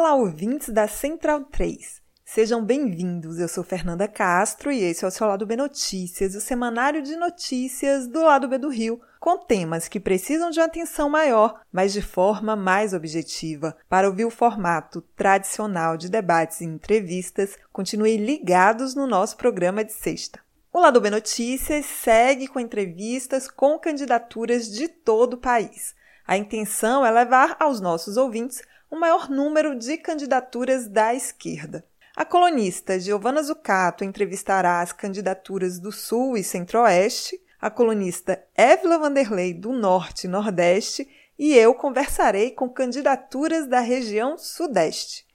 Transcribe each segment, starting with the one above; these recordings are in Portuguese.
Olá, ouvintes da Central 3. Sejam bem-vindos. Eu sou Fernanda Castro e esse é o seu Lado B Notícias, o semanário de notícias do Lado B do Rio, com temas que precisam de uma atenção maior, mas de forma mais objetiva. Para ouvir o formato tradicional de debates e entrevistas, continue ligados no nosso programa de sexta. O Lado B Notícias segue com entrevistas com candidaturas de todo o país. A intenção é levar aos nossos ouvintes o maior número de candidaturas da esquerda. A colunista Giovana Zucato entrevistará as candidaturas do Sul e Centro-Oeste, a colunista Évila Vanderlei do Norte e Nordeste e eu conversarei com candidaturas da região Sudeste.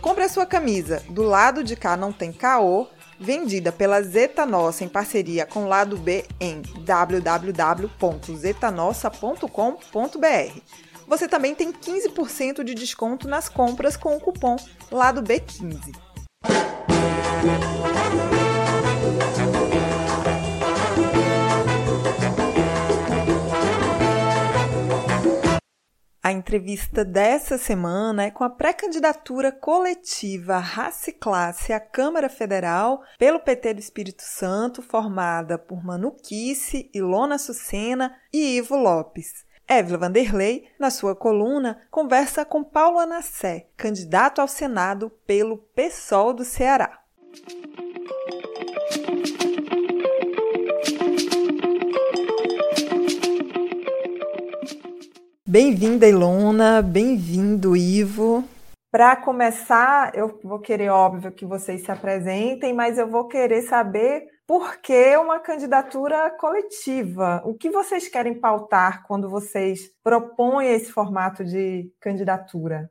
Compre a sua camisa Do Lado de Cá Não Tem Caô, vendida pela Zeta Nossa em parceria com Lado B em www.zetanossa.com.br. Você também tem 15% de desconto nas compras com o cupom Lado B15. A entrevista dessa semana é com a pré-candidatura coletiva Raça e Classe à Câmara Federal pelo PT do Espírito Santo, formada por Manu Kisse, Ilona Sucena e Ivo Lopes. Évila Vanderlei, na sua coluna, conversa com Paulo Anassé, candidato ao Senado pelo PSOL do Ceará. Bem-vinda, Ilona, bem-vindo, Ivo. Para começar, eu vou querer, óbvio, que vocês se apresentem, mas eu vou querer saber por que uma candidatura coletiva? O que vocês querem pautar quando vocês propõem esse formato de candidatura?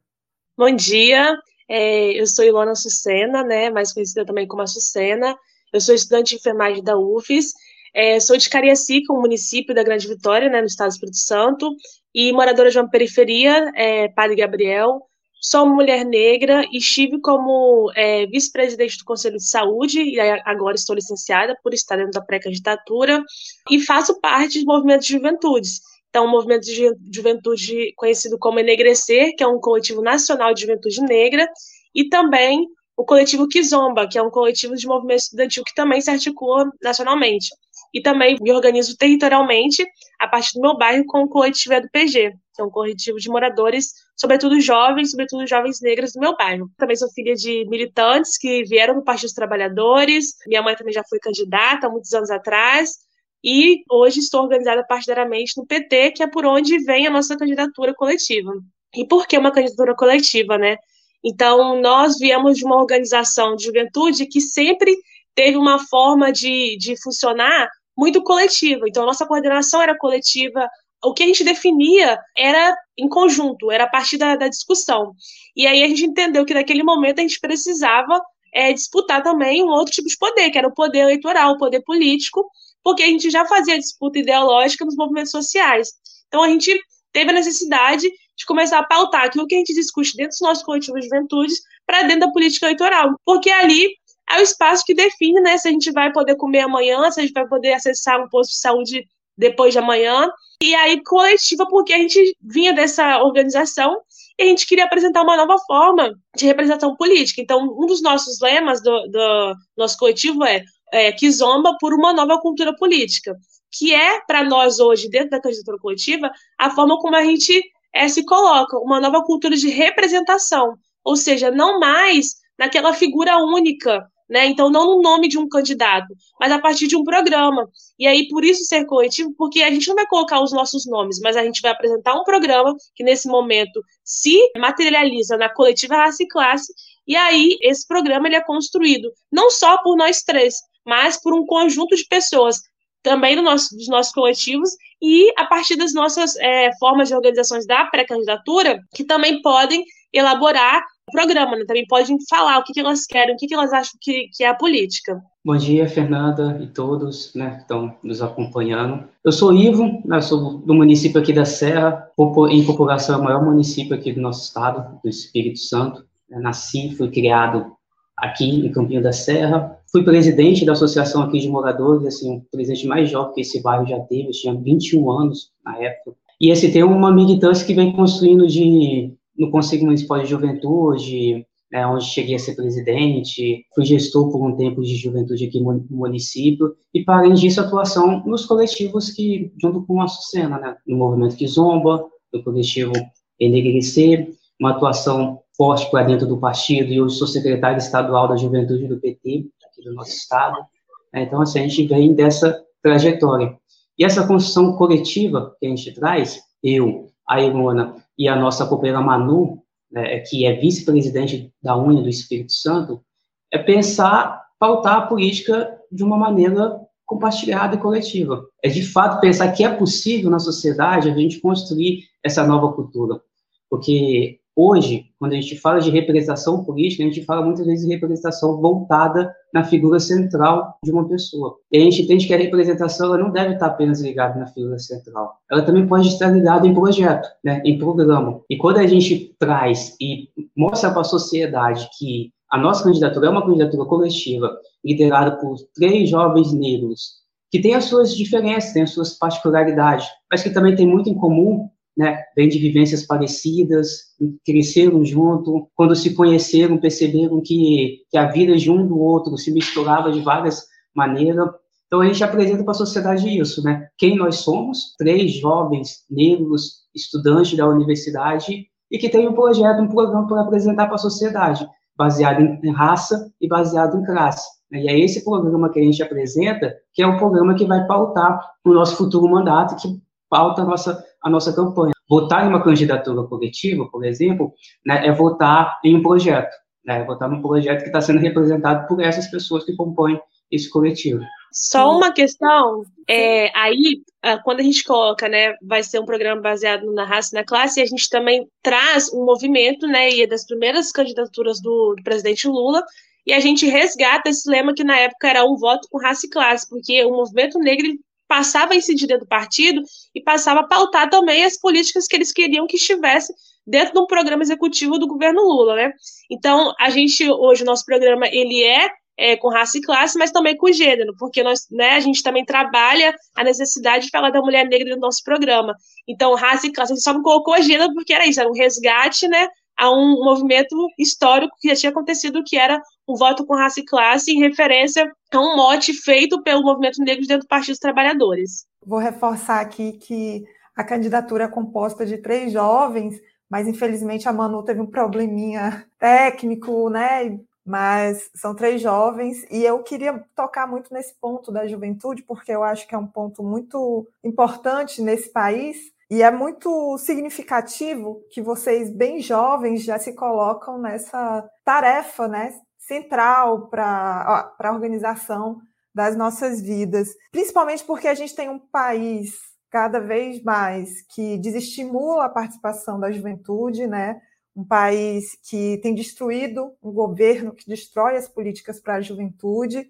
Bom dia, é, eu sou Ilona Sucena, né, mais conhecida também como a Sucena. Eu sou estudante de enfermagem da UFES. É, sou de Cariacica, um município da Grande Vitória, né, no estado do Espírito Santo, e moradora de uma periferia, é, Padre Gabriel. Sou mulher negra e estive como é, vice-presidente do Conselho de Saúde, e agora estou licenciada por estar dentro da pré-candidatura, e faço parte de movimentos de juventudes. Então, o movimento de juventude conhecido como Enegrecer, que é um coletivo nacional de juventude negra, e também o coletivo Kizomba, que é um coletivo de movimento estudantil que também se articula nacionalmente e também me organizo territorialmente a partir do meu bairro com o coletivo EduPG, que é um coletivo de moradores, sobretudo jovens, sobretudo jovens negras do meu bairro. Também sou filha de militantes que vieram do Partido dos Trabalhadores, minha mãe também já foi candidata há muitos anos atrás, e hoje estou organizada partidariamente no PT, que é por onde vem a nossa candidatura coletiva. E por que uma candidatura coletiva, né? Então, nós viemos de uma organização de juventude que sempre teve uma forma de, de funcionar muito coletiva. Então, a nossa coordenação era coletiva, o que a gente definia era em conjunto, era a partir da, da discussão. E aí a gente entendeu que naquele momento a gente precisava é, disputar também um outro tipo de poder, que era o poder eleitoral, o poder político, porque a gente já fazia disputa ideológica nos movimentos sociais. Então a gente teve a necessidade de começar a pautar aquilo que a gente discute dentro dos nossos coletivos de juventudes para dentro da política eleitoral, porque ali é o espaço que define né, se a gente vai poder comer amanhã, se a gente vai poder acessar um posto de saúde depois de amanhã. E aí, coletiva, porque a gente vinha dessa organização e a gente queria apresentar uma nova forma de representação política. Então, um dos nossos lemas do, do nosso coletivo é, é que zomba por uma nova cultura política, que é, para nós hoje, dentro da candidatura coletiva, a forma como a gente é, se coloca, uma nova cultura de representação. Ou seja, não mais naquela figura única né? Então, não no nome de um candidato, mas a partir de um programa. E aí, por isso ser coletivo, porque a gente não vai colocar os nossos nomes, mas a gente vai apresentar um programa que, nesse momento, se materializa na coletiva raça e classe, e aí esse programa ele é construído não só por nós três, mas por um conjunto de pessoas também nosso, dos nossos coletivos e a partir das nossas é, formas de organizações da pré-candidatura, que também podem elaborar o programa, né? também podem falar o que, que elas querem, o que, que elas acham que, que é a política. Bom dia, Fernanda e todos né, que estão nos acompanhando. Eu sou Ivo, né, sou do município aqui da Serra, em população é o maior município aqui do nosso estado, do Espírito Santo. Eu nasci, fui criado aqui em Campinho da Serra. Fui presidente da associação aqui de moradores, assim, o presidente mais jovem que esse bairro já teve, eu tinha 21 anos na época. E esse tem uma militância que vem construindo de no Conselho Municipal de Juventude, é, onde cheguei a ser presidente, fui gestor por um tempo de juventude aqui no município, e para além disso, atuação nos coletivos que, junto com a Sucena, né, no movimento Kizomba, no coletivo Enegrecer, uma atuação forte para dentro do partido, e hoje sou secretário estadual da juventude do PT, aqui do nosso estado, é, então, assim, a gente vem dessa trajetória. E essa construção coletiva que a gente traz, eu, a Ilona e a nossa companheira Manu, né, que é vice-presidente da Unha do Espírito Santo, é pensar, pautar a política de uma maneira compartilhada e coletiva. É de fato pensar que é possível na sociedade a gente construir essa nova cultura. Porque Hoje, quando a gente fala de representação política, a gente fala muitas vezes de representação voltada na figura central de uma pessoa. E a gente entende que a representação ela não deve estar apenas ligada na figura central. Ela também pode estar ligada em projeto, né, em programa. E quando a gente traz e mostra para a sociedade que a nossa candidatura é uma candidatura coletiva, liderada por três jovens negros, que têm as suas diferenças, têm as suas particularidades, mas que também têm muito em comum né, vem de vivências parecidas, cresceram junto, quando se conheceram, perceberam que, que a vida de um do outro se misturava de várias maneiras. Então a gente apresenta para a sociedade isso, né? Quem nós somos, três jovens negros, estudantes da universidade, e que tem um projeto, um programa para apresentar para a sociedade, baseado em raça e baseado em classe. E é esse programa que a gente apresenta, que é o programa que vai pautar o nosso futuro mandato, que pauta a nossa, a nossa campanha. Votar em uma candidatura coletiva, por exemplo, né, é votar em um projeto, né, é votar num projeto que está sendo representado por essas pessoas que compõem esse coletivo. Só uma questão, é, aí, ah, quando a gente coloca, né, vai ser um programa baseado na raça e na classe, a gente também traz um movimento, né, e é das primeiras candidaturas do, do presidente Lula, e a gente resgata esse lema que na época era um voto com raça e classe, porque o movimento negro passava a incidir dentro do partido e passava a pautar também as políticas que eles queriam que estivesse dentro do programa executivo do governo Lula, né? Então, a gente, hoje, o nosso programa, ele é, é, com raça e classe, mas também com gênero, porque nós, né, a gente também trabalha a necessidade de falar da mulher negra no nosso programa. Então, raça e classe, a gente só não colocou gênero porque era isso, era um resgate, né, a um movimento histórico que já tinha acontecido, que era um voto com raça e classe, em referência a um mote feito pelo movimento negro dentro do Partido dos Trabalhadores. Vou reforçar aqui que a candidatura é composta de três jovens, mas infelizmente a Manu teve um probleminha técnico, né? Mas são três jovens e eu queria tocar muito nesse ponto da juventude, porque eu acho que é um ponto muito importante nesse país, e é muito significativo que vocês, bem jovens, já se colocam nessa tarefa né, central para a organização das nossas vidas. Principalmente porque a gente tem um país cada vez mais que desestimula a participação da juventude, né? um país que tem destruído um governo que destrói as políticas para a juventude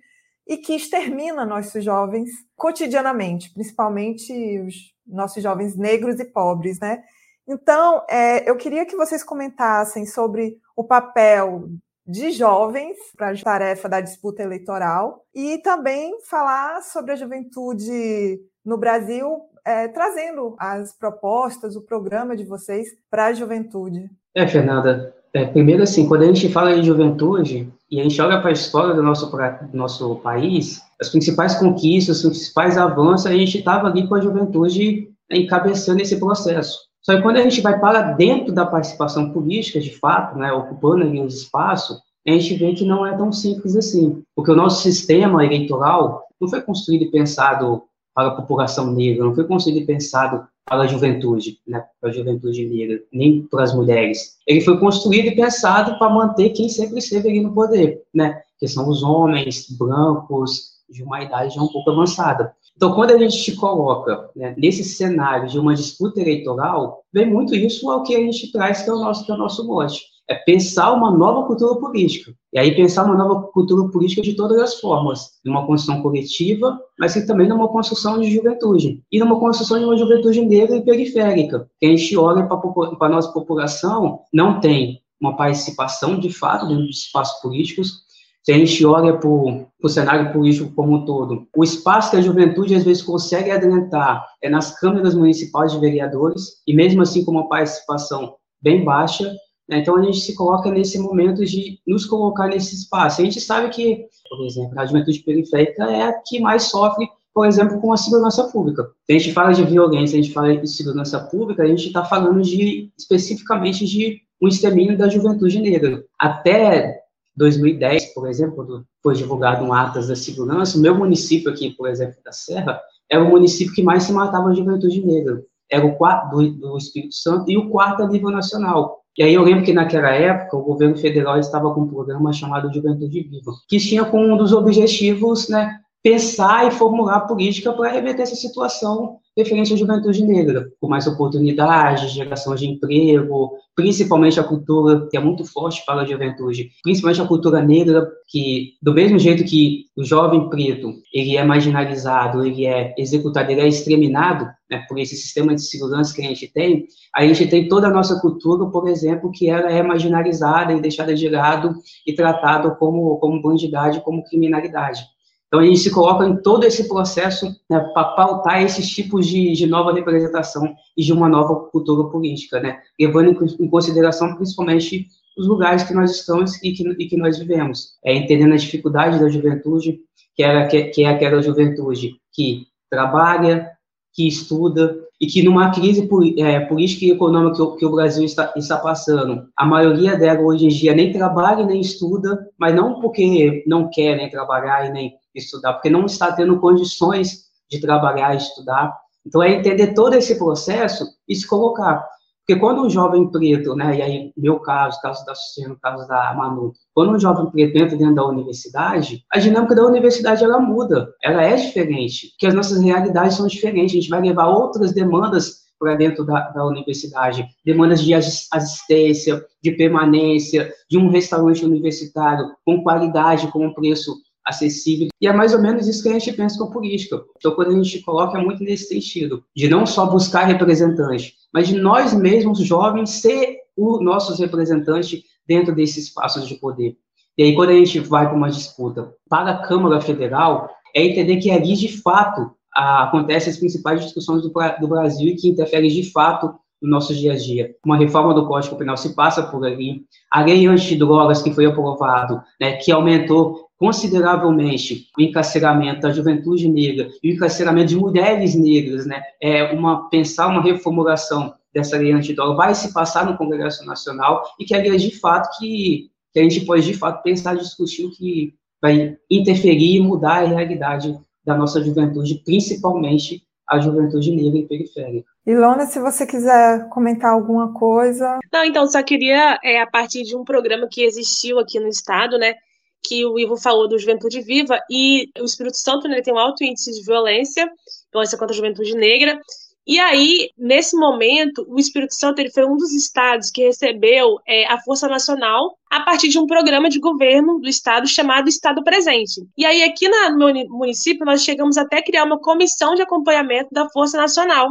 e que extermina nossos jovens cotidianamente, principalmente os nossos jovens negros e pobres, né? Então, é, eu queria que vocês comentassem sobre o papel de jovens para a tarefa da disputa eleitoral e também falar sobre a juventude no Brasil, é, trazendo as propostas, o programa de vocês para a juventude. É, Fernanda, é, primeiro assim, quando a gente fala em juventude e a gente olha para a história do nosso, do nosso país, as principais conquistas, os principais avanços, a gente estava ali com a juventude encabeçando esse processo. Só que quando a gente vai para dentro da participação política, de fato, né, ocupando ali os espaços, a gente vê que não é tão simples assim. Porque o nosso sistema eleitoral não foi construído e pensado para a população negra, não foi construído e pensado para a juventude, né, para a juventude negra, nem para as mulheres. Ele foi construído e pensado para manter quem sempre esteve ali no poder, né, que são os homens brancos, de uma idade já um pouco avançada. Então, quando a gente se coloca né, nesse cenário de uma disputa eleitoral, vem muito isso ao que a gente traz, que é o nosso, que é o nosso mote. É pensar uma nova cultura política. E aí pensar uma nova cultura política de todas as formas. Numa construção coletiva, mas também numa construção de juventude. E numa construção de uma juventude negra e periférica. Que a gente olha para a nossa população, não tem uma participação de fato dentro dos espaços políticos, se a gente olha para o cenário político como um todo, o espaço que a juventude às vezes consegue adentrar é nas câmaras municipais de vereadores, e mesmo assim com uma participação bem baixa, né, então a gente se coloca nesse momento de nos colocar nesse espaço. A gente sabe que, por exemplo, a juventude periférica é a que mais sofre, por exemplo, com a segurança pública. Se a gente fala de violência, a gente fala de segurança pública, a gente está falando de especificamente de um extermínio da juventude negra. Até 2010, por exemplo, quando foi divulgado um Atas da Segurança, o meu município aqui, por exemplo, da Serra, era o município que mais se matava a juventude negra. Era o quarto do, do Espírito Santo e o quarto a nível nacional. E aí eu lembro que naquela época o governo federal estava com um programa chamado Juventude Viva, que tinha como um dos objetivos, né, pensar e formular política para reverter essa situação referente à juventude negra, com mais oportunidades, geração de emprego, principalmente a cultura, que é muito forte para a juventude, principalmente a cultura negra, que do mesmo jeito que o jovem preto, ele é marginalizado, ele é executado, ele é exterminado, né, por esse sistema de segurança que a gente tem, a gente tem toda a nossa cultura, por exemplo, que ela é marginalizada e deixada de lado e tratada como, como bandidagem, como criminalidade. Então, gente se coloca em todo esse processo né, para pautar esses tipos de, de, nova representação e de uma nova cultura política, né, levando em, em consideração principalmente os lugares que nós estamos e que, e que nós vivemos, é, entendendo a dificuldade da juventude, que, era, que, que é aquela juventude que trabalha, que estuda e que numa crise é, política e econômica que o, que o, Brasil está, está passando, a maioria dela hoje em dia nem trabalha nem estuda, mas não porque não querem trabalhar e nem estudar, porque não está tendo condições de trabalhar estudar. Então, é entender todo esse processo e se colocar. Porque quando um jovem preto, né, e aí, meu caso, caso da Sucena, caso da Manu, quando um jovem preto entra dentro da universidade, a dinâmica da universidade, ela muda, ela é diferente, porque as nossas realidades são diferentes, a gente vai levar outras demandas para dentro da, da, universidade, demandas de assistência, de permanência, de um restaurante universitário com qualidade, com um preço acessível. E é mais ou menos isso que a gente pensa com a política. Então, quando a gente coloca, é muito nesse sentido, de não só buscar representantes, mas de nós mesmos, jovens, ser os nossos representantes dentro desses espaços de poder. E aí, quando a gente vai para uma disputa para a Câmara Federal, é entender que ali, de fato, acontecem as principais discussões do, do Brasil e que interferem, de fato, no nosso dia a dia. Uma reforma do Código Penal se passa por ali. A lei antidrogas que foi aprovado, né, que aumentou consideravelmente o encarceramento da juventude negra e o encarceramento de mulheres negras, né, é uma pensar uma reformulação dessa lei antidroga vai se passar no Congresso Nacional e que é de fato que, que a gente pode de fato pensar, discutir o que vai interferir e mudar a realidade da nossa juventude, principalmente a juventude negra e periférica. Ilona, se você quiser comentar alguma coisa. Não, então, só queria, é, a partir de um programa que existiu aqui no Estado, né, que o Ivo falou do Juventude Viva, e o Espírito Santo né, tem um alto índice de violência, violência contra a juventude negra, e aí, nesse momento, o Espírito Santo ele foi um dos estados que recebeu é, a Força Nacional a partir de um programa de governo do estado chamado Estado Presente. E aí, aqui na, no município, nós chegamos até a criar uma comissão de acompanhamento da Força Nacional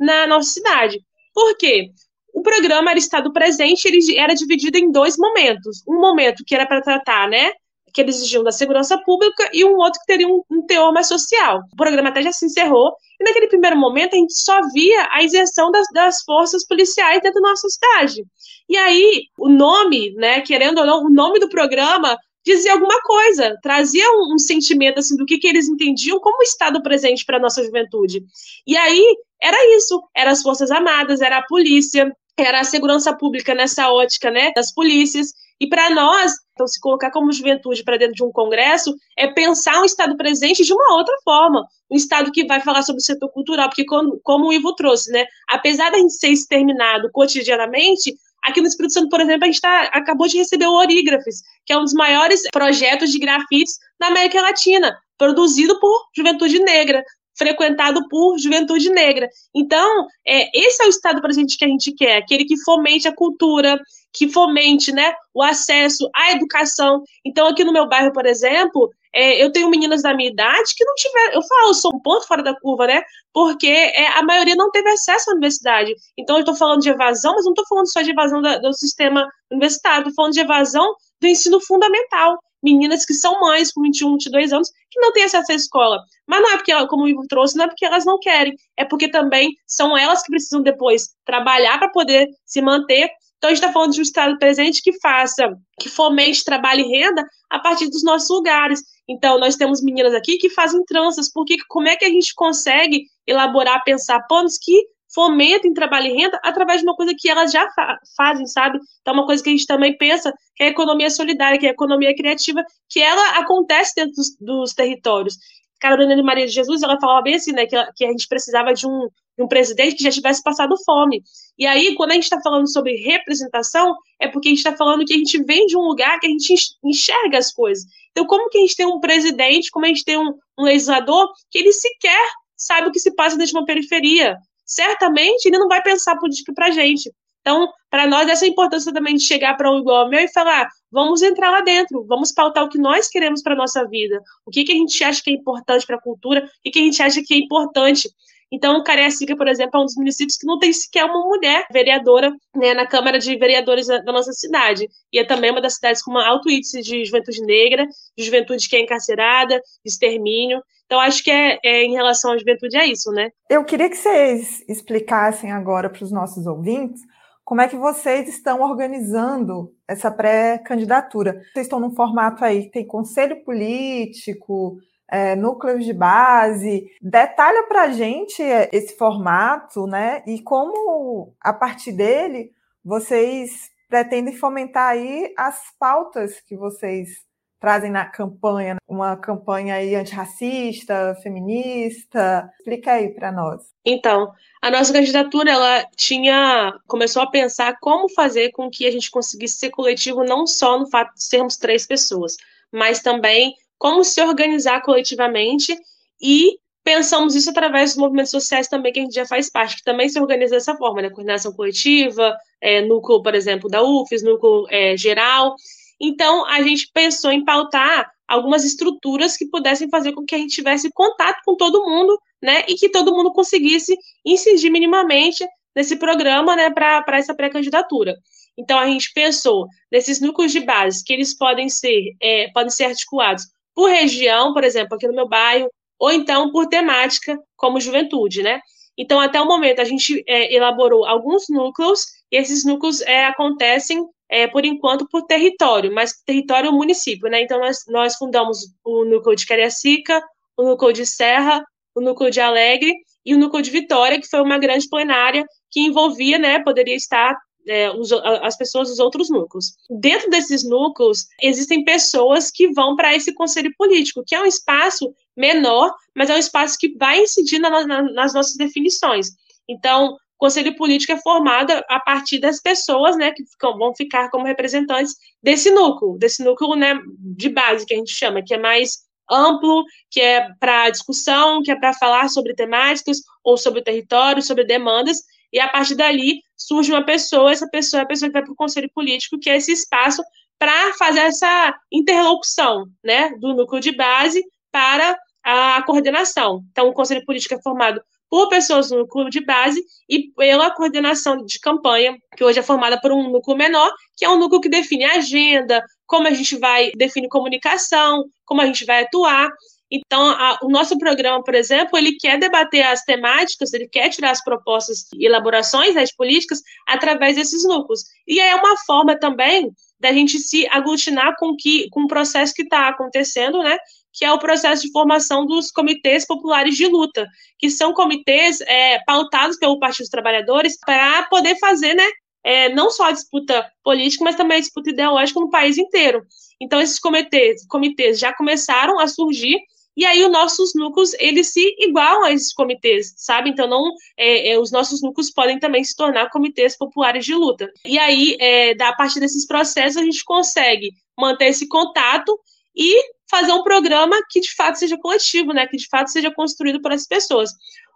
na nossa cidade. Por quê? O programa era Estado Presente, ele era dividido em dois momentos. Um momento que era para tratar, né, que eles exigiam da segurança pública e um outro que teria um, um, teor mais social. O programa até já se encerrou, e naquele primeiro momento a gente só via a isenção das, das forças policiais dentro da nossa cidade. E aí, o nome, né, querendo ou não, o nome do programa dizia alguma coisa, trazia um, um sentimento assim do que, que eles entendiam como Estado presente para a nossa juventude. E aí, era isso, eram as Forças Armadas, era a polícia, era a segurança pública nessa ótica, né, das polícias, e para nós, então, se colocar como juventude para dentro de um congresso é pensar um Estado presente de uma outra forma. Um Estado que vai falar sobre o setor cultural, porque, como, como o Ivo trouxe, né, apesar da gente ser exterminado cotidianamente, Aqui no Espírito Santo, por exemplo, a gente tá, acabou de receber o Orígrafes, que é um dos maiores projetos de grafites na América Latina, produzido por juventude negra frequentado por juventude negra. Então, é, esse é o Estado presente que a gente quer, aquele que fomente a cultura, que fomente né, o acesso à educação. Então, aqui no meu bairro, por exemplo, é, eu tenho meninas da minha idade que não tiveram, eu falo, eu sou um ponto fora da curva, né? Porque é, a maioria não teve acesso à universidade. Então, eu estou falando de evasão, mas não estou falando só de evasão da, do sistema universitário, estou falando de evasão do ensino fundamental meninas que são mães com 21, 22 anos que não têm acesso à escola. Mas não é porque, como o Ivo trouxe, não é porque elas não querem, é porque também são elas que precisam depois trabalhar para poder se manter. Então, a gente está falando de um Estado presente que faça, que fomente trabalho e renda a partir dos nossos lugares. Então, nós temos meninas aqui que fazem tranças, porque como é que a gente consegue elaborar, pensar planos que fomentem trabalho e renda através de uma coisa que elas já fa fazem, sabe? Então, uma coisa que a gente também pensa que é a economia solidária, que é a economia criativa, que ela acontece dentro dos, dos territórios. Carolina de Maria de Jesus, ela falava bem assim, né, que, que a gente precisava de um, de um presidente que já tivesse passado fome. E aí, quando a gente está falando sobre representação, é porque a gente está falando que a gente vem de um lugar que a gente enxerga as coisas. Então, como que a gente tem um presidente, como a gente tem um, um legislador, que ele sequer sabe o que se passa dentro de uma periferia, certamente ele não vai pensar política para gente. Então, para nós, essa importância também de chegar para um igual ao meu e falar: vamos entrar lá dentro, vamos pautar o que nós queremos para a nossa vida, o que, que a gente acha que é importante para a cultura, o que, que a gente acha que é importante. Então, Cariacica, por exemplo, é um dos municípios que não tem sequer uma mulher vereadora né, na Câmara de Vereadores da nossa cidade. E é também uma das cidades com uma alto índice de juventude negra, de juventude que é encarcerada, de extermínio. Então, acho que é, é, em relação à juventude é isso, né? Eu queria que vocês explicassem agora para os nossos ouvintes como é que vocês estão organizando essa pré-candidatura. Vocês estão num formato aí, tem conselho político, é, núcleos de base. Detalha para a gente esse formato, né? E como, a partir dele, vocês pretendem fomentar aí as pautas que vocês trazem na campanha, uma campanha aí antirracista, feminista. Explica aí para nós. Então, a nossa candidatura, ela tinha, começou a pensar como fazer com que a gente conseguisse ser coletivo não só no fato de sermos três pessoas, mas também como se organizar coletivamente e pensamos isso através dos movimentos sociais também que a gente já faz parte, que também se organiza dessa forma, né? Coordenação coletiva, é, núcleo, por exemplo, da UFES, núcleo é, geral, então, a gente pensou em pautar algumas estruturas que pudessem fazer com que a gente tivesse contato com todo mundo, né, e que todo mundo conseguisse incidir minimamente nesse programa, né, para essa pré-candidatura. Então, a gente pensou nesses núcleos de base que eles podem ser, é, podem ser articulados por região, por exemplo, aqui no meu bairro, ou então por temática, como juventude, né? Então, até o momento, a gente é, elaborou alguns núcleos, e esses núcleos é, acontecem é, por enquanto, por território, mas território município, né? Então, nós, nós fundamos o núcleo de Cariacica, o núcleo de Serra, o núcleo de Alegre e o núcleo de Vitória, que foi uma grande plenária que envolvia, né, poderia estar é, os, as pessoas dos outros núcleos. Dentro desses núcleos, existem pessoas que vão para esse conselho político, que é um espaço menor, mas é um espaço que vai incidir na, na, nas nossas definições. Então, conselho político é formado a partir das pessoas, né, que ficam, vão ficar como representantes desse núcleo, desse núcleo, né, de base que a gente chama, que é mais amplo, que é para discussão, que é para falar sobre temáticas ou sobre território, sobre demandas, e a partir dali surge uma pessoa, essa pessoa é a pessoa que vai para o conselho político, que é esse espaço para fazer essa interlocução, né, do núcleo de base para a coordenação. Então, o conselho político é formado por pessoas no núcleo de base e pela coordenação de campanha, que hoje é formada por um núcleo menor, que é um núcleo que define a agenda, como a gente vai definir comunicação, como a gente vai atuar. Então, a, o nosso programa, por exemplo, ele quer debater as temáticas, ele quer tirar as propostas e elaborações das políticas através desses núcleos. E é uma forma também da gente se aglutinar com, que, com o processo que está acontecendo, né? que é o processo de formação dos comitês populares de luta, que são comitês é, pautados pelo Partido dos Trabalhadores para poder fazer, né, é, não só a disputa política, mas também a disputa ideológica no país inteiro. Então, esses comitês, comitês já começaram a surgir e aí os nossos núcleos, eles se igualam a esses comitês, sabe? Então, não, é, é, os nossos núcleos podem também se tornar comitês populares de luta. E aí, é, da, a partir desses processos, a gente consegue manter esse contato e fazer um programa que de fato seja coletivo, né? Que de fato seja construído por essas pessoas.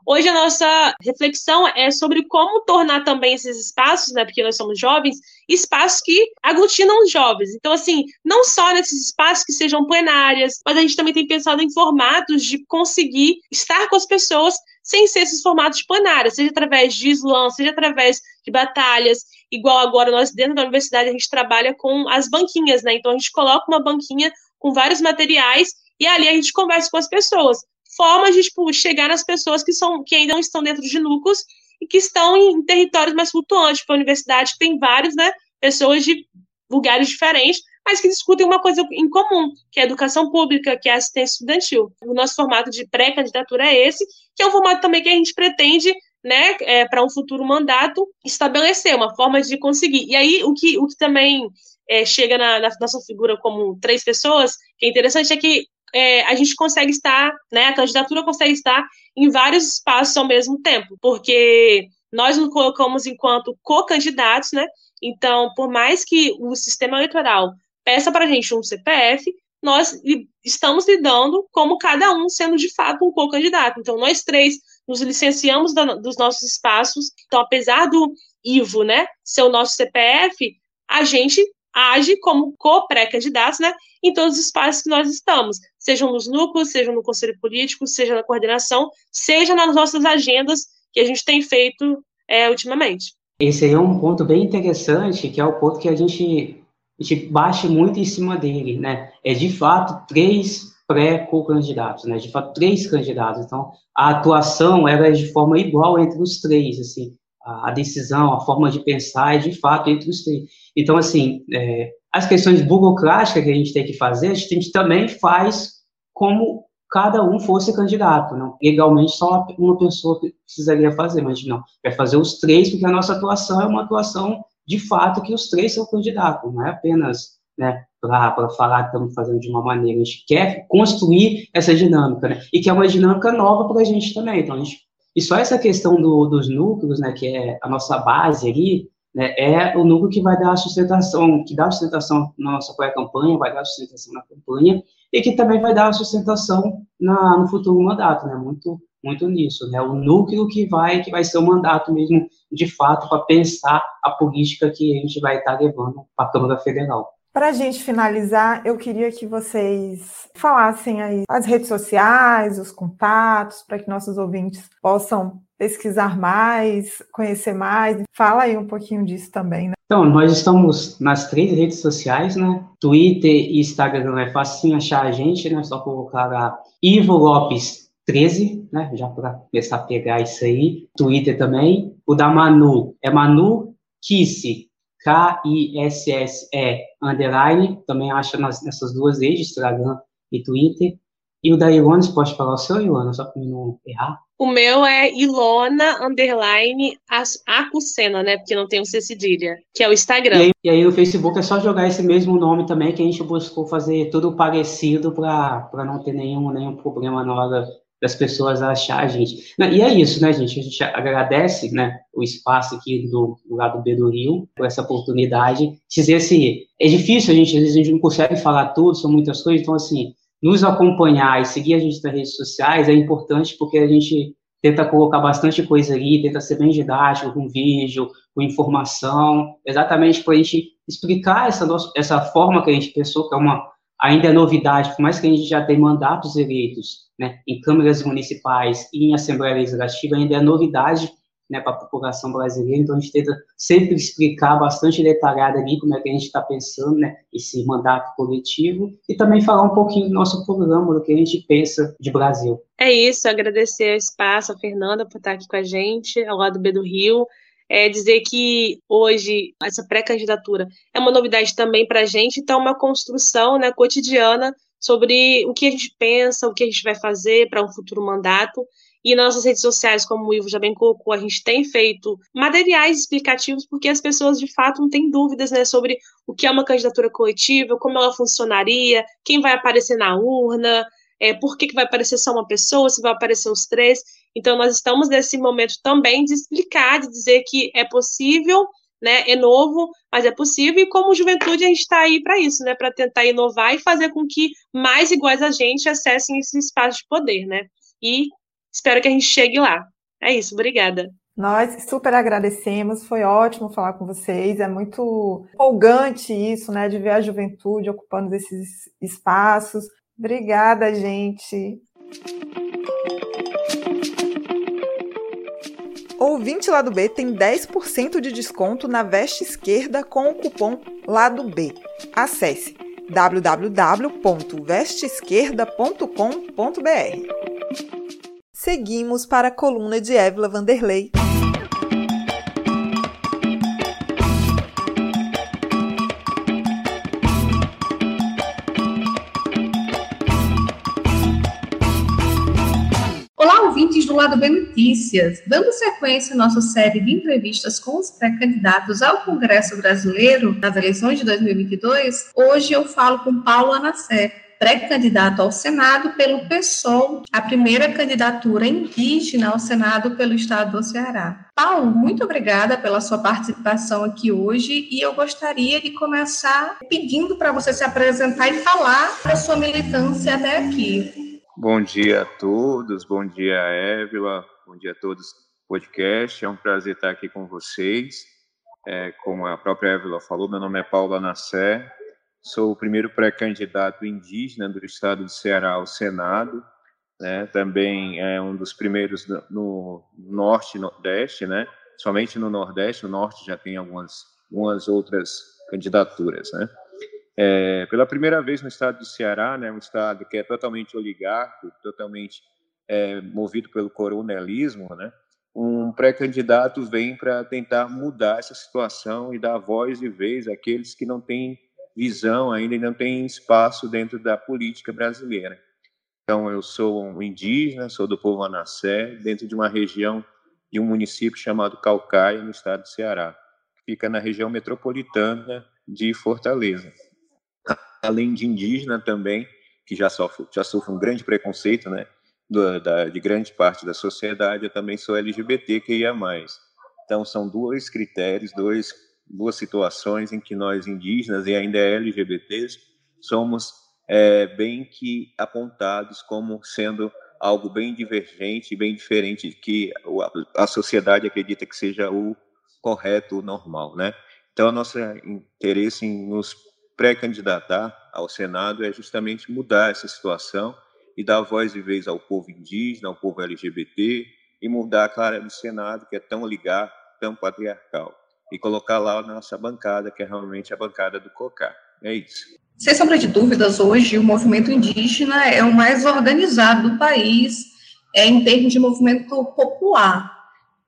Hoje a nossa reflexão é sobre como tornar também esses espaços, né, porque nós somos jovens, espaços que aglutinam os jovens. Então, assim, não só nesses espaços que sejam plenárias, mas a gente também tem pensado em formatos de conseguir estar com as pessoas sem ser esses formatos de plenária, seja através de slam, seja através de batalhas, igual agora nós dentro da universidade a gente trabalha com as banquinhas, né? Então a gente coloca uma banquinha com vários materiais e ali a gente conversa com as pessoas formas de tipo, chegar nas pessoas que, são, que ainda não estão dentro de núcleos e que estão em territórios mais flutuantes, porque a universidade tem vários, né, pessoas de lugares diferentes, mas que discutem uma coisa em comum, que é a educação pública, que é a assistência estudantil. O nosso formato de pré-candidatura é esse, que é um formato também que a gente pretende né, é, para um futuro mandato, estabelecer uma forma de conseguir. E aí, o que, o que também é, chega na, na, nossa figura como três pessoas, que é interessante, é que é, a gente consegue estar, né, a candidatura consegue estar em vários espaços ao mesmo tempo, porque nós nos colocamos enquanto co-candidatos, né? Então, por mais que o sistema eleitoral peça para a gente um CPF, nós estamos lidando como cada um sendo de fato um co-candidato. Então, nós três nos licenciamos dos nossos espaços. Então, apesar do Ivo, né, ser o nosso CPF, a gente age como co-pré-candidatos, né, em todos os espaços que nós estamos, sejam nos núcleos, seja no conselho político, seja na coordenação, seja nas nossas agendas que a gente tem feito é, ultimamente. Esse aí é um ponto bem interessante, que é o ponto que a gente, a gente bate muito em cima dele, né? É de fato três pré-candidatos, né? De fato três candidatos. Então a atuação era de forma igual entre os três, assim, a decisão, a forma de pensar é de fato entre os três. Então assim, é, as questões burocráticas que a gente tem que fazer, a gente também faz como cada um fosse candidato. Não? Legalmente, só uma pessoa precisaria fazer, mas não. Vai fazer os três, porque a nossa atuação é uma atuação de fato que os três são candidatos, não é apenas né, para falar que estamos fazendo de uma maneira. A gente quer construir essa dinâmica, né? E que é uma dinâmica nova para a gente também. Então, a gente, e só essa questão do, dos núcleos, né, que é a nossa base ali, né, é o núcleo que vai dar sustentação, que dá sustentação na nossa pré-campanha, vai dar sustentação na campanha, e que também vai dar sustentação na, no futuro mandato, né, muito, muito nisso, né, o núcleo que vai, que vai ser o mandato mesmo, de fato, para pensar a política que a gente vai estar tá levando para a Câmara Federal. Para a gente finalizar, eu queria que vocês falassem aí as redes sociais, os contatos, para que nossos ouvintes possam pesquisar mais, conhecer mais. Fala aí um pouquinho disso também, né? Então, nós estamos nas três redes sociais, né? Twitter e Instagram é fácil achar a gente, né? Só colocar a Ivo Lopes 13, né? Já para começar a pegar isso aí. Twitter também. O da Manu é Manu Kisse, K-I-S-S-E, underline. Também acha nas, nessas duas redes, Instagram e Twitter. E o da Ilona, você pode falar o seu, Ilona, só para não errar? O meu é Ilona underline Acucena, né? Porque não tem o C cedilha, que é o Instagram. E aí, e aí, no Facebook é só jogar esse mesmo nome também, que a gente buscou fazer tudo parecido para não ter nenhum, nenhum problema na hora das pessoas achar a gente. E é isso, né, gente? A gente agradece né, o espaço aqui do, do lado B do Rio, por essa oportunidade. Dizer assim, é difícil, a gente, às vezes a gente não consegue falar tudo, são muitas coisas, então assim, nos acompanhar e seguir a gente nas redes sociais é importante porque a gente tenta colocar bastante coisa ali, tenta ser bem didático, com vídeo, com informação, exatamente para a gente explicar essa, nossa, essa forma que a gente pensou, que é uma ainda é novidade, por mais que a gente já tenha mandatos eleitos né, em câmaras municipais e em Assembleia Legislativa, ainda é novidade né, para a população brasileira, então a gente tenta sempre explicar bastante detalhado ali como é que a gente está pensando, né, esse mandato coletivo, e também falar um pouquinho do nosso programa, do que a gente pensa de Brasil. É isso, agradecer o espaço, a Fernanda, por estar aqui com a gente, ao lado do B do Rio, é dizer que hoje essa pré-candidatura é uma novidade também para a gente, então é uma construção né, cotidiana sobre o que a gente pensa, o que a gente vai fazer para um futuro mandato, e nas nossas redes sociais, como o Ivo já bem colocou, a gente tem feito materiais explicativos, porque as pessoas de fato não têm dúvidas né, sobre o que é uma candidatura coletiva, como ela funcionaria, quem vai aparecer na urna, é, por que, que vai aparecer só uma pessoa, se vai aparecer os três. Então, nós estamos nesse momento também de explicar, de dizer que é possível, né, é novo, mas é possível, e como juventude a gente está aí para isso, né, para tentar inovar e fazer com que mais iguais a gente acessem esse espaço de poder, né, e espero que a gente chegue lá. É isso, obrigada. Nós super agradecemos, foi ótimo falar com vocês, é muito empolgante isso, né, de ver a juventude ocupando esses espaços. Obrigada, gente. Ouvinte Lado B tem 10% de desconto na veste esquerda com o cupom Lado B. Acesse www.vesteesquerda.com.br. Seguimos para a coluna de Évila Vanderlei. Lado B Notícias. Dando sequência à nossa série de entrevistas com os pré-candidatos ao Congresso Brasileiro nas eleições de 2022, hoje eu falo com Paulo Anassé, pré-candidato ao Senado pelo PSOL, a primeira candidatura indígena ao Senado pelo estado do Ceará. Paulo, muito obrigada pela sua participação aqui hoje e eu gostaria de começar pedindo para você se apresentar e falar da sua militância até aqui. Bom dia a todos, bom dia Évila, bom dia a todos do podcast. É um prazer estar aqui com vocês. É, como a própria Évila falou, meu nome é Paulo Anassé, sou o primeiro pré-candidato indígena do estado do Ceará ao Senado, né? também é um dos primeiros no, norte e nordeste, né? somente no nordeste, no norte já tem algumas, algumas outras candidaturas. Né? É, pela primeira vez no estado do Ceará, né, um estado que é totalmente oligárquico, totalmente é, movido pelo coronelismo, né, um pré-candidato vem para tentar mudar essa situação e dar voz e vez àqueles que não têm visão ainda e não têm espaço dentro da política brasileira. Então, eu sou um indígena, sou do povo Anassé, dentro de uma região de um município chamado Calcaia, no estado do Ceará, que fica na região metropolitana de Fortaleza além de indígena também, que já sofre, já sofre um grande preconceito, né, do, da, de grande parte da sociedade, eu também sou LGBT que ia mais. Então são dois critérios, dois, duas situações em que nós indígenas e ainda LGBTs somos é, bem que apontados como sendo algo bem divergente, bem diferente que a sociedade acredita que seja o correto, o normal, né? Então, nosso interesse em nos pré-candidatar ao Senado é justamente mudar essa situação e dar voz e vez ao povo indígena, ao povo LGBT e mudar a cara do Senado, que é tão ligado, tão patriarcal, e colocar lá a nossa bancada, que é realmente a bancada do COCAR. É isso. Sem sombra de dúvidas, hoje o movimento indígena é o mais organizado do país é, em termos de movimento popular.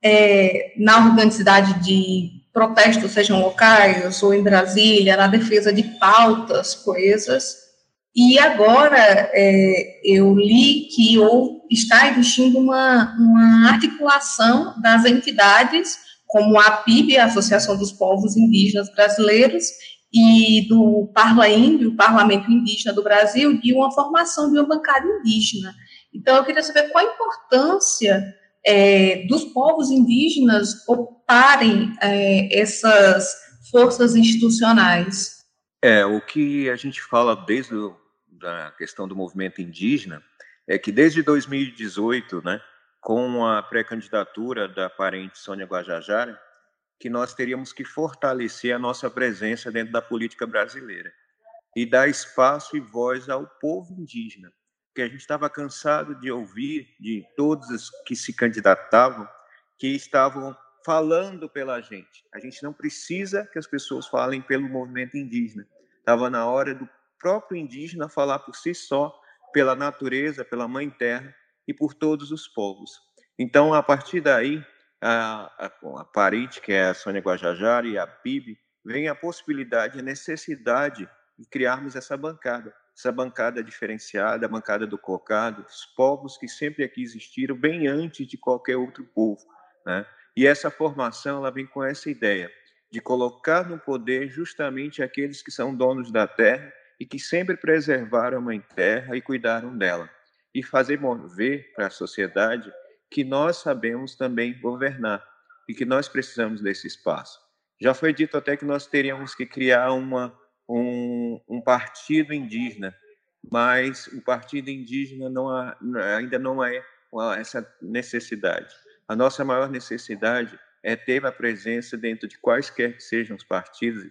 É, na organicidade de protestos, sejam locais ou em Brasília, na defesa de pautas coesas. E agora é, eu li que ou está existindo uma, uma articulação das entidades, como a PIB, a Associação dos Povos Indígenas Brasileiros, e do Parla Índio, o Parlamento Indígena do Brasil, de uma formação de uma bancada indígena. Então, eu queria saber qual a importância é, dos povos indígenas ocuparem é, essas forças institucionais? É, o que a gente fala desde a da questão do movimento indígena é que desde 2018, né, com a pré-candidatura da parente Sônia Guajajara, que nós teríamos que fortalecer a nossa presença dentro da política brasileira e dar espaço e voz ao povo indígena, que a gente estava cansado de ouvir de todos os que se candidatavam que estavam falando pela gente. A gente não precisa que as pessoas falem pelo movimento indígena. Estava na hora do próprio indígena falar por si só, pela natureza, pela mãe terra e por todos os povos. Então, a partir daí, a, a, a que é a Sônia Guajajara, e a PIB, vem a possibilidade, a necessidade de criarmos essa bancada essa bancada diferenciada, a bancada do cocado, os povos que sempre aqui existiram, bem antes de qualquer outro povo. Né? E essa formação ela vem com essa ideia de colocar no poder justamente aqueles que são donos da terra e que sempre preservaram a mãe terra e cuidaram dela. e fazer ver para a sociedade que nós sabemos também governar e que nós precisamos desse espaço. Já foi dito até que nós teríamos que criar uma, um, um partido indígena, mas o partido indígena não há, ainda não é essa necessidade. A nossa maior necessidade é ter a presença dentro de quaisquer que sejam os partidos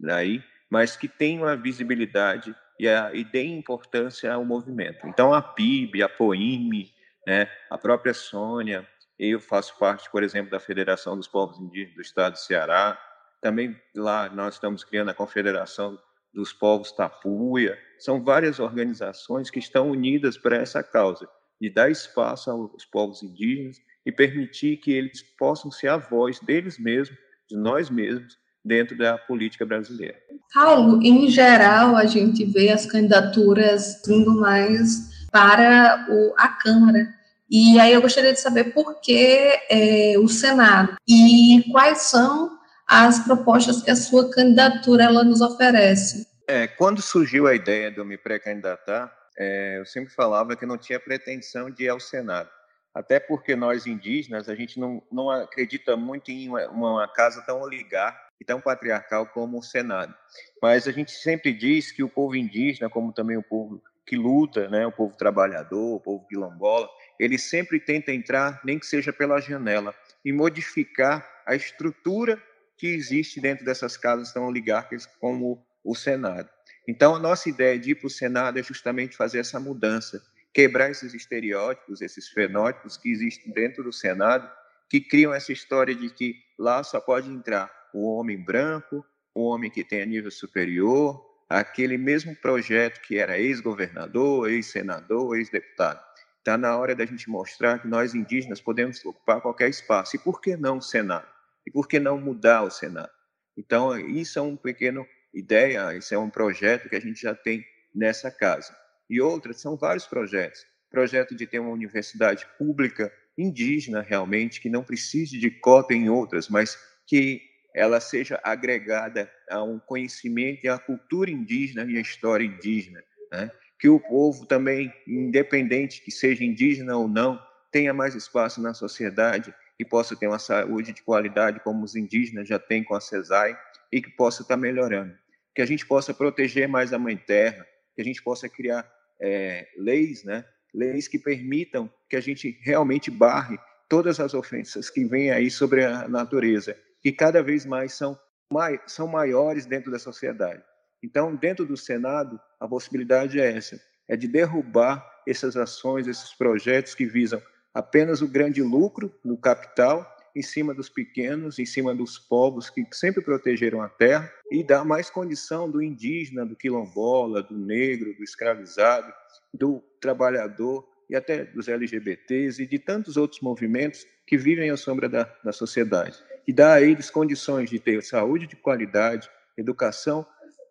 daí, mas que tenham a visibilidade e, a, e deem importância ao movimento. Então, a PIB, a POIME, né, a própria Sônia, eu faço parte, por exemplo, da Federação dos Povos Indígenas do Estado do Ceará, também lá nós estamos criando a Confederação dos Povos Tapuia, são várias organizações que estão unidas para essa causa, de dar espaço aos povos indígenas e permitir que eles possam ser a voz deles mesmos, de nós mesmos, dentro da política brasileira. Paulo, em geral, a gente vê as candidaturas indo mais para o, a Câmara. E aí eu gostaria de saber por que é, o Senado e quais são as propostas que a sua candidatura ela nos oferece. É, quando surgiu a ideia de eu me pré-candidatar, é, eu sempre falava que não tinha pretensão de ir ao Senado. Até porque nós indígenas, a gente não, não acredita muito em uma, uma casa tão oligarca e tão patriarcal como o Senado. Mas a gente sempre diz que o povo indígena, como também o povo que luta, né, o povo trabalhador, o povo quilombola, ele sempre tenta entrar, nem que seja pela janela, e modificar a estrutura que existe dentro dessas casas tão oligárquicas como o Senado. Então, a nossa ideia de ir para o Senado é justamente fazer essa mudança, quebrar esses estereótipos, esses fenótipos que existem dentro do Senado, que criam essa história de que lá só pode entrar o homem branco, o homem que tem a nível superior, aquele mesmo projeto que era ex-governador, ex-senador, ex-deputado. Está na hora da gente mostrar que nós indígenas podemos ocupar qualquer espaço. E por que não o Senado? E por que não mudar o Senado? Então, isso é um pequeno ideia, isso é um projeto que a gente já tem nessa casa. E outras são vários projetos. Projeto de ter uma universidade pública indígena realmente, que não precise de cota em outras, mas que ela seja agregada a um conhecimento e a cultura indígena e a história indígena. Né? Que o povo também, independente que seja indígena ou não, tenha mais espaço na sociedade e possa ter uma saúde de qualidade como os indígenas já têm com a CESAI e que possa estar melhorando. Que a gente possa proteger mais a Mãe Terra, que a gente possa criar é, leis, né? leis que permitam que a gente realmente barre todas as ofensas que vêm aí sobre a natureza, que cada vez mais são, mai, são maiores dentro da sociedade. Então, dentro do Senado, a possibilidade é essa, é de derrubar essas ações, esses projetos que visam apenas o grande lucro no capital em cima dos pequenos, em cima dos povos que sempre protegeram a terra e dar mais condição do indígena, do quilombola, do negro, do escravizado, do trabalhador e até dos LGBTs e de tantos outros movimentos que vivem à sombra da, da sociedade. E dá a eles condições de ter saúde de qualidade, educação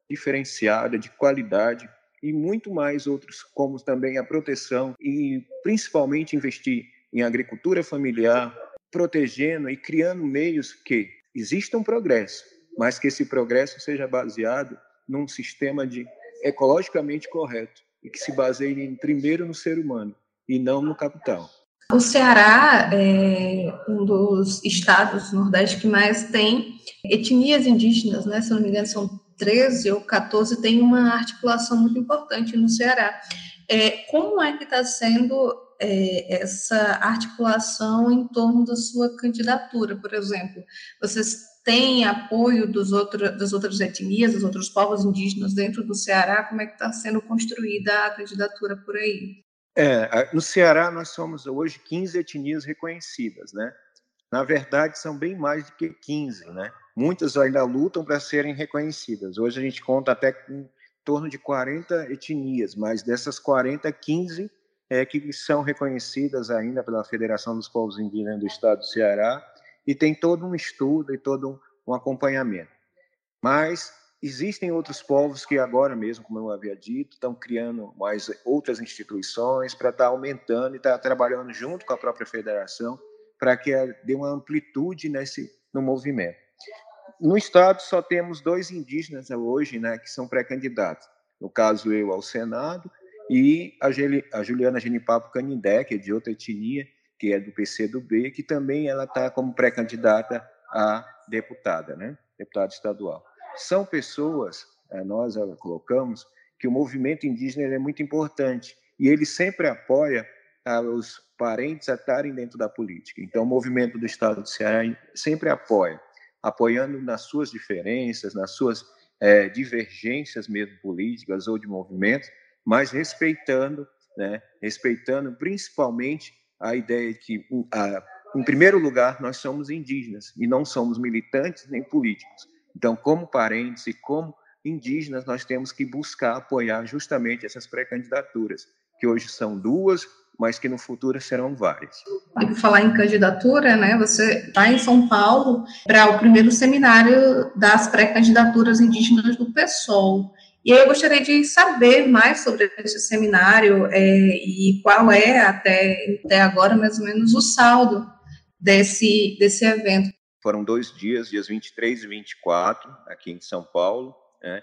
diferenciada, de qualidade e muito mais outros, como também a proteção e principalmente investir em agricultura familiar, protegendo e criando meios que exista um progresso, mas que esse progresso seja baseado num sistema de ecologicamente correto e que se baseie em, primeiro no ser humano e não no capital. O Ceará é um dos estados do Nordeste que mais tem etnias indígenas, né? Se não me engano, são 13 ou 14, tem uma articulação muito importante no Ceará. É, como é que está sendo é, essa articulação em torno da sua candidatura, por exemplo? Vocês têm apoio dos outro, das outras etnias, dos outros povos indígenas dentro do Ceará? Como é que está sendo construída a candidatura por aí? É, no Ceará nós somos hoje 15 etnias reconhecidas, né? Na verdade, são bem mais do que 15, né? Muitas ainda lutam para serem reconhecidas. Hoje a gente conta até em torno de 40 etnias, mas dessas 40, 15 é, que são reconhecidas ainda pela Federação dos Povos Indígenas do Estado do Ceará, e tem todo um estudo e todo um, acompanhamento. Mas existem outros povos que agora mesmo, como eu havia dito, estão criando mais outras instituições para estar tá aumentando e estar tá trabalhando junto com a própria federação para que dê uma amplitude nesse no movimento. No estado só temos dois indígenas hoje, né, que são pré-candidatos. No caso eu ao Senado e a, a Juliana Genipapo Canindé, que é de outra etnia, que é do PCdoB, que também ela está como pré-candidata a deputada, né? deputada estadual. São pessoas, eh, nós colocamos, que o movimento indígena é muito importante e ele sempre apoia ah, os parentes a estarem dentro da política. Então, o movimento do Estado do Ceará sempre apoia, apoiando nas suas diferenças, nas suas é, divergências mesmo políticas ou de movimento, mas respeitando, né, respeitando principalmente a ideia de que, a, em primeiro lugar, nós somos indígenas e não somos militantes nem políticos. Então, como parentes e como indígenas, nós temos que buscar apoiar justamente essas pré-candidaturas, que hoje são duas, mas que no futuro serão várias. E falar em candidatura, né, você está em São Paulo para o primeiro seminário das pré-candidaturas indígenas do PSOL. E eu gostaria de saber mais sobre esse seminário é, e qual é, até, até agora, mais ou menos, o saldo desse, desse evento. Foram dois dias, dias 23 e 24, aqui em São Paulo, né,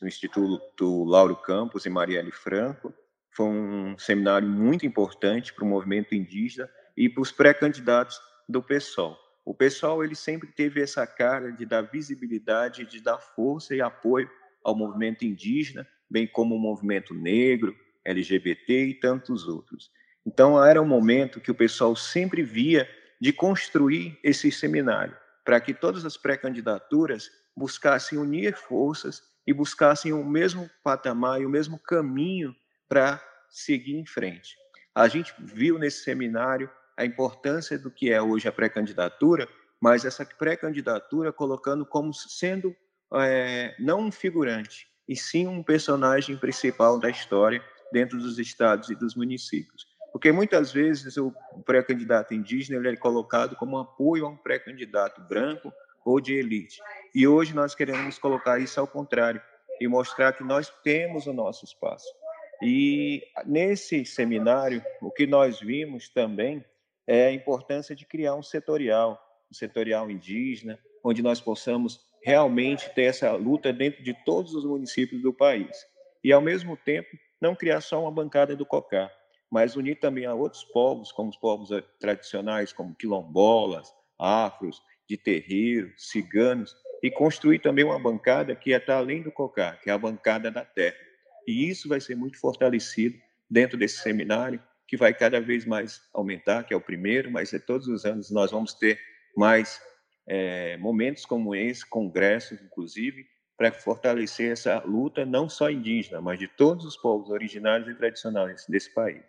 no Instituto Lauro Campos e Marielle Franco. Foi um seminário muito importante para o movimento indígena e para os pré-candidatos do PSOL. O PSOL ele sempre teve essa cara de dar visibilidade, de dar força e apoio ao movimento indígena, bem como o movimento negro, LGBT e tantos outros. Então, era um momento que o pessoal sempre via de construir esse seminário, para que todas as pré-candidaturas buscassem unir forças e buscassem o mesmo patamar e o mesmo caminho para seguir em frente. A gente viu nesse seminário a importância do que é hoje a pré-candidatura, mas essa pré-candidatura colocando como sendo é, não um figurante, e sim um personagem principal da história dentro dos estados e dos municípios. Porque muitas vezes o pré-candidato indígena ele é colocado como apoio a um pré-candidato branco ou de elite. E hoje nós queremos colocar isso ao contrário e mostrar que nós temos o nosso espaço. E nesse seminário, o que nós vimos também é a importância de criar um setorial, um setorial indígena, onde nós possamos realmente ter essa luta dentro de todos os municípios do país. E, ao mesmo tempo, não criar só uma bancada do COCAR, mas unir também a outros povos, como os povos eh, tradicionais, como quilombolas, afros, de terreiro, ciganos, e construir também uma bancada que está além do COCAR, que é a bancada da terra. E isso vai ser muito fortalecido dentro desse seminário, que vai cada vez mais aumentar, que é o primeiro, mas é todos os anos nós vamos ter mais é, momentos como esse, congressos, inclusive, para fortalecer essa luta, não só indígena, mas de todos os povos originários e tradicionais desse país.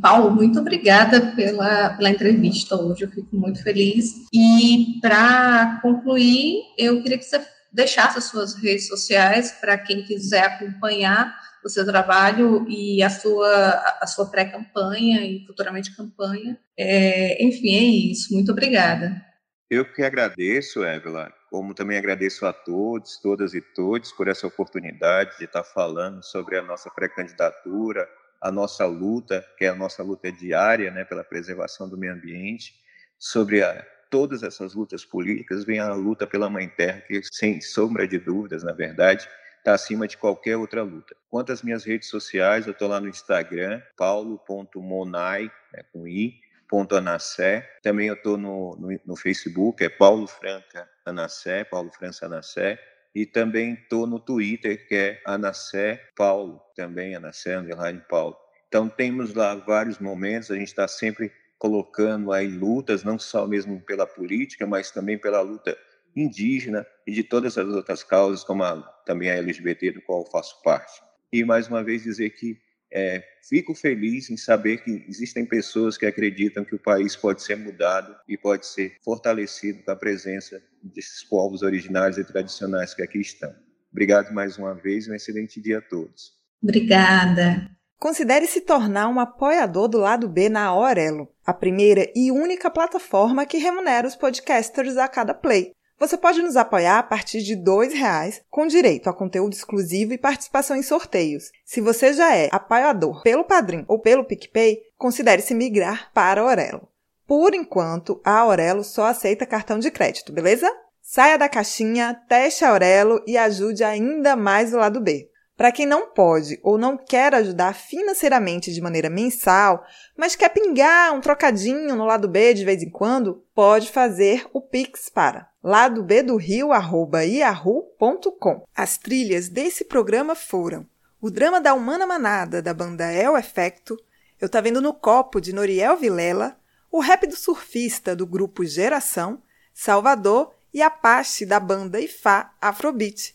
Paulo, muito obrigada pela, pela entrevista hoje, eu fico muito feliz. E para concluir, eu queria que você deixasse as suas redes sociais para quem quiser acompanhar o seu trabalho e a sua, a sua pré-campanha e futuramente campanha. É, enfim, é isso. Muito obrigada. Eu que agradeço, Évila, como também agradeço a todos, todas e todos por essa oportunidade de estar falando sobre a nossa pré-candidatura, a nossa luta, que é a nossa luta diária né, pela preservação do meio ambiente, sobre a, todas essas lutas políticas, vem a luta pela Mãe Terra, que, sem sombra de dúvidas, na verdade, está acima de qualquer outra luta. Quanto às minhas redes sociais, eu estou lá no Instagram, paulo.monai, né, com i, ponto Anassé. Também eu estou no, no, no, Facebook, é Paulo Franca Anassé, Paulo França Anassé. E também estou no Twitter, que é Anassé Paulo, também Anassé Underline Paulo. Então temos lá vários momentos, a gente está sempre colocando aí lutas, não só mesmo pela política, mas também pela luta indígena e de todas as outras causas, como a, também a LGBT, do qual faço parte. E mais uma vez dizer que é, fico feliz em saber que existem pessoas que acreditam que o país pode ser mudado e pode ser fortalecido com a presença desses povos originários e tradicionais que aqui estão. Obrigado mais uma vez e um excelente dia a todos. Obrigada. Considere se tornar um apoiador do lado B na Aurelo, a primeira e única plataforma que remunera os podcasters a cada play. Você pode nos apoiar a partir de R$ reais, com direito a conteúdo exclusivo e participação em sorteios. Se você já é apoiador pelo Padrim ou pelo PicPay, considere se migrar para a Aurelo. Por enquanto, a Aurelo só aceita cartão de crédito, beleza? Saia da caixinha, teste a Aurelo e ajude ainda mais o lado B. Para quem não pode ou não quer ajudar financeiramente de maneira mensal, mas quer pingar um trocadinho no lado B de vez em quando, pode fazer o Pix para ladobdorio@yahoo.com. As trilhas desse programa foram o drama da Humana Manada da banda El Efecto, Eu Tá Vendo no Copo de Noriel Vilela, o rap do surfista do grupo Geração, Salvador e Apache da banda Ifá Afrobeat.